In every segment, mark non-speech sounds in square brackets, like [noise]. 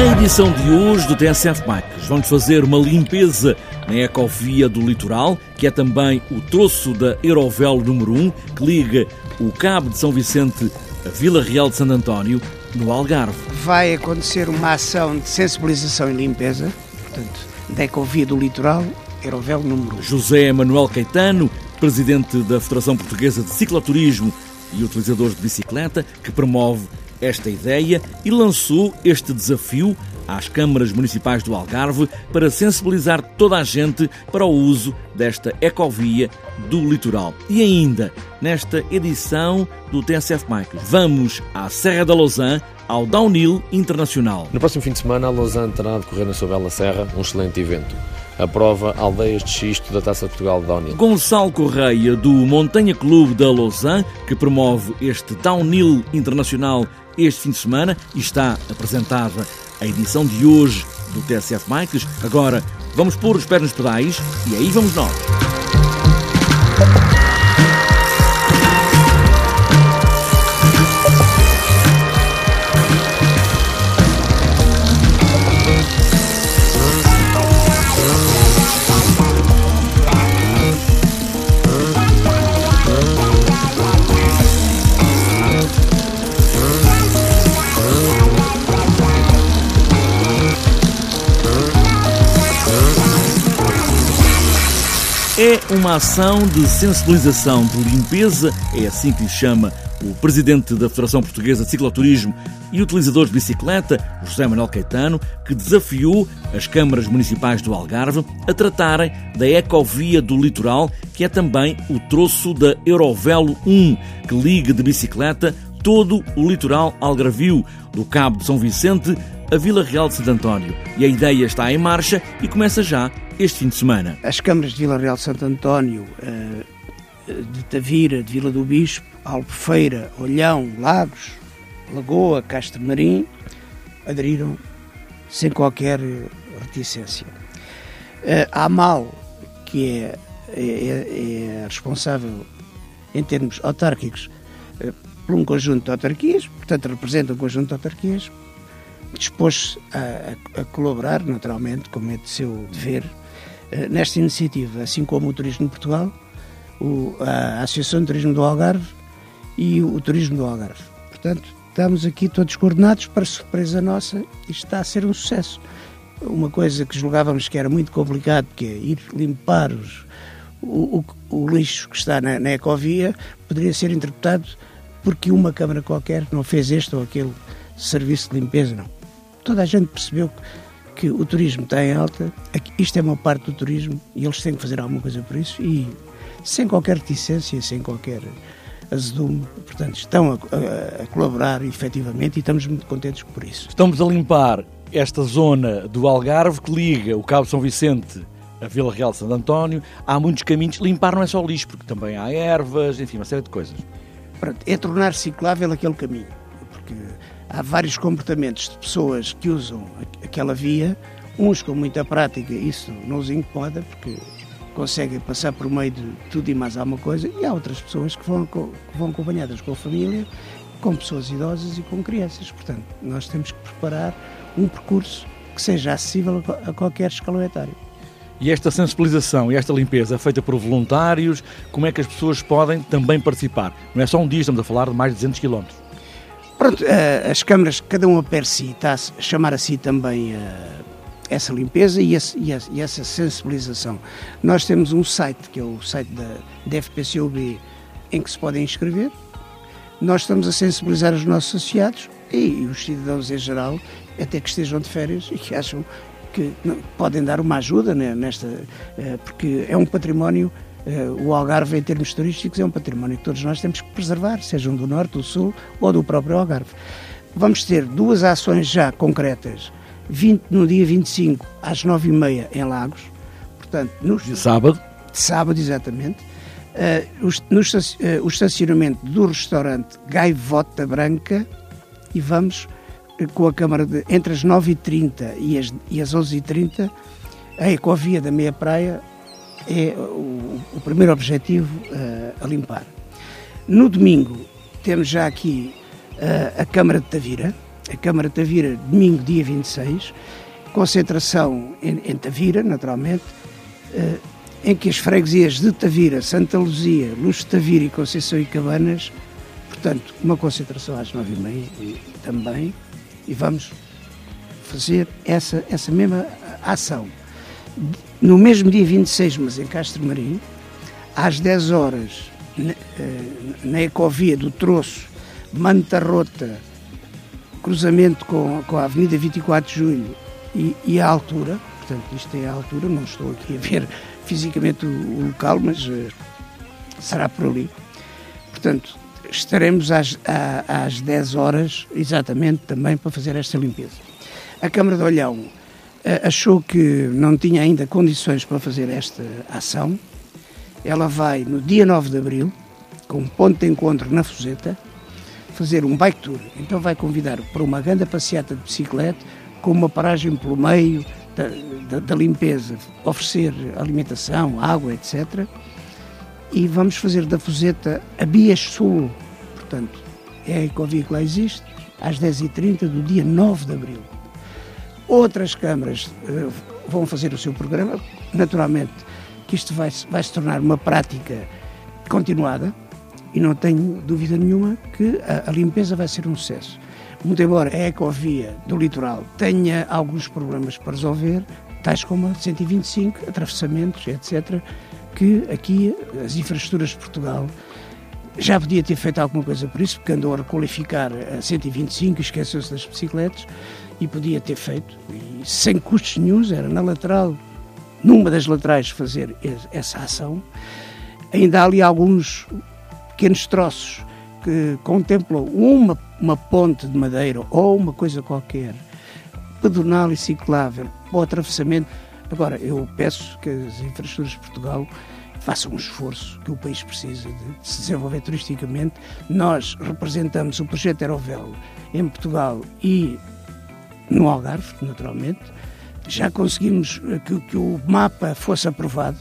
edição de hoje do TSF Bikes vamos fazer uma limpeza na ecovia do litoral, que é também o troço da Eurovelo número 1, que liga o Cabo de São Vicente a Vila Real de Santo António, no Algarve. Vai acontecer uma ação de sensibilização e limpeza, portanto, da ecovia do litoral, Eurovelo número 1. José Manuel Caetano, presidente da Federação Portuguesa de Cicloturismo e utilizadores de bicicleta, que promove esta ideia e lançou este desafio às câmaras municipais do Algarve para sensibilizar toda a gente para o uso desta ecovia do litoral. E ainda, nesta edição do TSF Bikes, vamos à Serra da Lausanne, ao Downhill Internacional. No próximo fim de semana, a Lausanne terá a decorrer na sua bela serra um excelente evento a prova Aldeias de Xisto da Taça de Portugal de Downhill. Gonçalo Correia, do Montanha Clube da Lausanne, que promove este Downhill Internacional este fim de semana e está apresentada a edição de hoje do TSF Bikes. Agora vamos pôr os pés nos pedais e aí vamos nós. É uma ação de sensibilização, de limpeza, é assim que lhe chama o presidente da Federação Portuguesa de Cicloturismo e utilizador de bicicleta, José Manuel Caetano, que desafiou as câmaras municipais do Algarve a tratarem da ecovia do litoral, que é também o troço da Eurovelo 1, que liga de bicicleta todo o litoral algarvio, do Cabo de São Vicente a Vila Real de Santo António. E a ideia está em marcha e começa já este fim de semana. As câmaras de Vila Real de Santo António, eh, de Tavira, de Vila do Bispo, Albufeira, Olhão, Lagos, Lagoa, Castro Marim, aderiram sem qualquer reticência. Eh, a AMAL, que é, é, é responsável em termos autárquicos eh, por um conjunto de autarquias, portanto representa um conjunto de autarquias, dispôs-se a, a, a, colaborar, naturalmente, como é de seu dever, eh, nesta iniciativa, assim como o Turismo de Portugal, o, a Associação de Turismo do Algarve e o, o Turismo do Algarve. Portanto, estamos aqui todos coordenados, para surpresa nossa, isto está a ser um sucesso. Uma coisa que julgávamos que era muito complicado, que é ir limpar os, o, o, lixo que está na, na ecovia, poderia ser interpretado porque uma Câmara qualquer não fez este ou aquele serviço de limpeza, não. Toda a gente percebeu que que o turismo está em alta, isto é uma parte do turismo e eles têm que fazer alguma coisa por isso e sem qualquer reticência, sem qualquer azedume, portanto estão a, a, colaborar efetivamente e estamos muito contentes por isso. Estamos a limpar esta zona do Algarve que liga o Cabo São Vicente a Vila Real de Santo António. Há muitos caminhos. Limpar não é só lixo, porque também há ervas, enfim, uma série de coisas. Pronto, é tornar ciclável aquele caminho, há vários comportamentos de pessoas que usam aquela via, uns com muita prática, isso não os incomoda, porque conseguem passar por meio de tudo e mais alguma coisa, e há outras pessoas que vão, que vão acompanhadas com a família, com pessoas idosas e com crianças. Portanto, nós temos que preparar um percurso que seja acessível a qualquer escalão etário. E esta sensibilização e esta limpeza feita por voluntários, como é que as pessoas podem também participar? Não é só um dia, estamos a falar de mais de 200 quilómetros. Pronto, eh, as câmaras, cada um a per si, está a chamar a si também uh, essa limpeza e, esse, e, essa, e, essa sensibilização. Nós temos um site, que é o site da, da FPCUB, em que se podem inscrever. Nós estamos a sensibilizar os nossos associados e os cidadãos em geral, até que estejam de férias e que acham que podem dar uma ajuda né, nesta, uh, porque é um património eh, o Algarve, em termos turísticos, é um património que todos nós temos que preservar, sejam do Norte, do Sul ou do próprio Algarve. Vamos ter duas ações já concretas, 20, no dia 25 às 9h30 em Lagos, portanto, no de sábado. De sábado, exatamente. Uh, o, no, uh, o estacionamento do restaurante Gaivota Branca e vamos uh, com a Câmara de, entre as 9h30 e as, e as 11h30 a Ecovia da Meia Praia é o, o primeiro objetivo uh, a limpar. No domingo temos já aqui uh, a Câmara de Tavira, a Câmara de Tavira, domingo, dia 26, concentração em, em Tavira, naturalmente, eh, em que as freguesias de Tavira, Santa Luzia, Luz de Tavira e Conceição e Cabanas, portanto, uma concentração às nove e meia também, e vamos fazer essa, essa mesma ação. No mesmo dia 26, mas em Castro Marim, às 10 horas, na, eh, na ecovia do Troço, Manta Rota, cruzamento com, com a Avenida 24 de Julho e, e a altura, portanto, isto é a altura, não estou aqui a ver [laughs] fisicamente o, o local, mas uh, será por ali. Portanto, estaremos às, às 10 horas, exatamente, também para fazer esta limpeza. A Câmara de Olhão achou que não tinha ainda condições para fazer esta ação. Ela vai, no dia 9 de abril, com um ponto de encontro na Fuseta, fazer um bike tour. Então vai convidar para uma grande passeata de bicicleta, com uma paragem pelo meio, da, da, da limpeza, oferecer alimentação, água, etc. E vamos fazer da Fuseta a Bias Sul, portanto, é a ecovia que lá existe, às 10h30 do dia 9 de abril. Outras câmaras uh, vão fazer o seu programa, naturalmente que isto vai, vai se tornar uma prática continuada e não tenho dúvida nenhuma que a, a limpeza vai ser um sucesso. Muito embora a ecovia do litoral tenha alguns problemas para resolver, tais como a 125, atravessamentos, etc., que aqui as infraestruturas de Portugal já podia ter feito alguma coisa por isso, porque andou a requalificar a 125 e esqueceu-se das bicicletas, e podia ter feito, sem custos nenhums, era na lateral, numa das laterais, fazer essa ação. Ainda há ali alguns pequenos troços que contemplam uma, uma ponte de madeira ou uma coisa qualquer, pedonal e ciclável, para o atravessamento. Agora, eu peço que as infraestruturas de Portugal façam um esforço que o país precisa de se desenvolver turisticamente. Nós representamos o projeto Aerovel em Portugal e no Algarve, naturalmente. Já conseguimos que, que o mapa fosse aprovado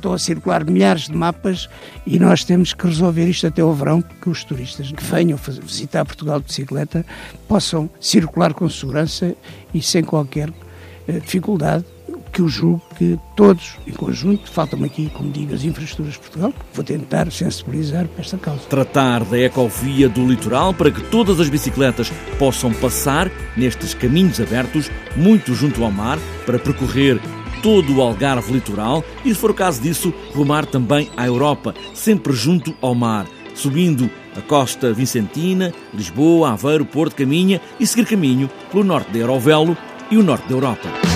estão a circular milhares de mapas e nós temos que resolver isto até o verão, que os turistas que venham visitar Portugal de bicicleta possam circular com segurança e sem qualquer eh, dificuldade que eu julgo que todos, em conjunto, faltam aqui, como digo, as infraestruturas de Portugal, vou tentar sensibilizar para esta causa. Tratar da ecovia do litoral para que todas as bicicletas possam passar nestes caminhos abertos, muito junto ao mar, para percorrer todo o Algarve litoral e, se for o caso disso, rumar também à Europa, sempre junto ao mar, subindo a costa vicentina, Lisboa, Aveiro, Porto, Caminha e seguir caminho pelo norte da Eurovelo e o norte da Europa.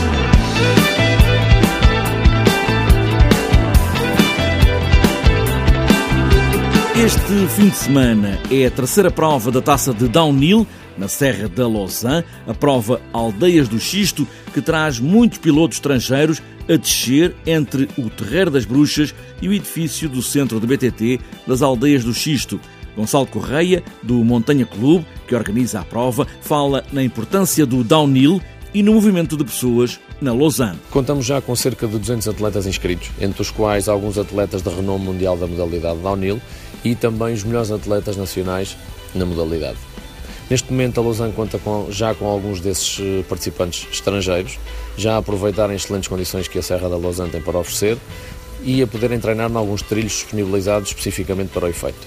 Este fim de semana é a terceira prova da taça de Downhill na Serra da Lausanne, a prova Aldeias do Xisto, que traz muitos pilotos estrangeiros a descer entre o Terreiro das Bruxas e o edifício do centro de BTT das Aldeias do Xisto. Gonçalo Correia, do Montanha Clube, que organiza a prova, fala na importância do downhill e no movimento de pessoas na Lausanne. Contamos já com cerca de 200 atletas inscritos, entre os quais alguns atletas de renome mundial da modalidade downhill e também os melhores atletas nacionais na modalidade. Neste momento, a Lausanne conta com, já com alguns desses eh, participantes estrangeiros, já a aproveitarem excelentes condições que a Serra da Lausanne tem para oferecer e a poderem treinar em alguns trilhos disponibilizados especificamente para o efeito.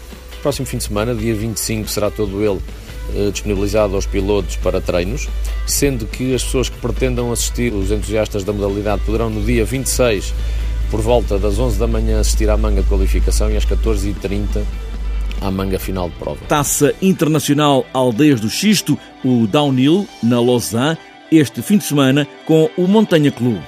Próximo fim de semana, dia 25, será todo ele eh, disponibilizado aos pilotos para treinos, sendo que as pessoas que pretendam assistir, os entusiastas da modalidade, poderão no dia 26, por volta das 11 da manhã, assistir à manga de qualificação e às 14h30 à manga final de prova. Taça Internacional Aldeias do Xisto, o Downhill, na Lausanne, este fim de semana com o Montanha Clube.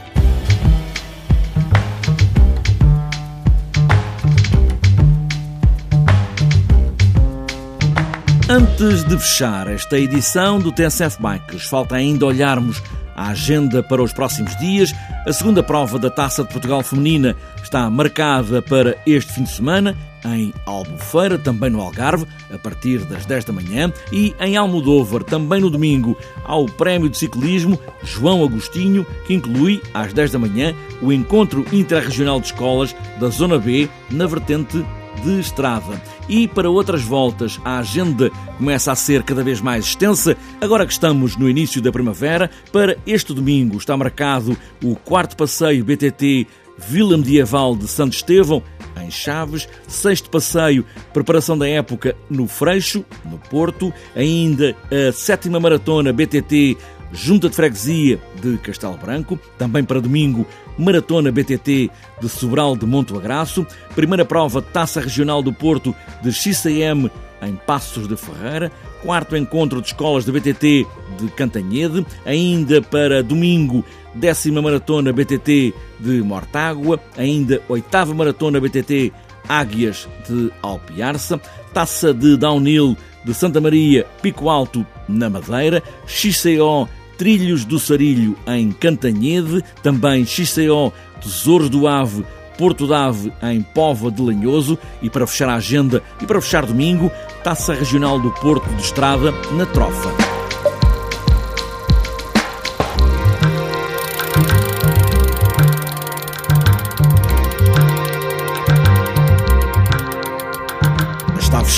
Antes de fechar esta edição do TSF Bikes, falta ainda olharmos a agenda para os próximos dias. A segunda prova da Taça de Portugal Feminina está marcada para este fim de semana em Albufeira, também no Algarve, a partir das 10 da manhã, e em Almodóvar, também no domingo, ao Prémio de Ciclismo João Agostinho, que inclui, às 10 da manhã, o Encontro Interregional de Escolas da Zona B, na vertente de estrada. E para outras voltas, a agenda começa a ser cada vez mais extensa. Agora que estamos no início da primavera, para este domingo está marcado o quarto passeio BTT Vila Medieval de Santo Estevão, em Chaves, sexto passeio, preparação da época no Freixo, no Porto, ainda a sétima maratona BTT Junta de Freguesia de Castelo Branco, também para domingo, Maratona BTT de Sobral de Monte Agraço, primeira prova Taça Regional do Porto de XCM em Passos de Ferreira, quarto encontro de escolas de BTT de Cantanhede, ainda para domingo, décima maratona BTT de Mortágua, ainda oitava maratona BTT Águias de Alpiarça, taça de Downhill de Santa Maria, Pico Alto, na Madeira, XCO Trilhos do Sarilho em Cantanhede, também XCO Tesouros do Ave Porto Dave em Pova de Lanhoso e para fechar a agenda e para fechar domingo, Taça Regional do Porto de Estrada na Trofa.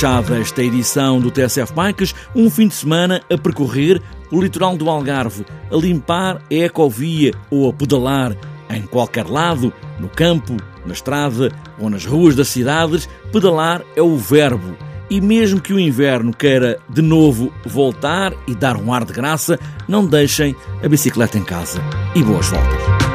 Está fechada esta edição do TSF Bikes, um fim de semana a percorrer o litoral do Algarve, a limpar a ecovia ou a pedalar em qualquer lado, no campo, na estrada ou nas ruas das cidades, pedalar é o verbo. E mesmo que o inverno queira de novo voltar e dar um ar de graça, não deixem a bicicleta em casa. E boas voltas.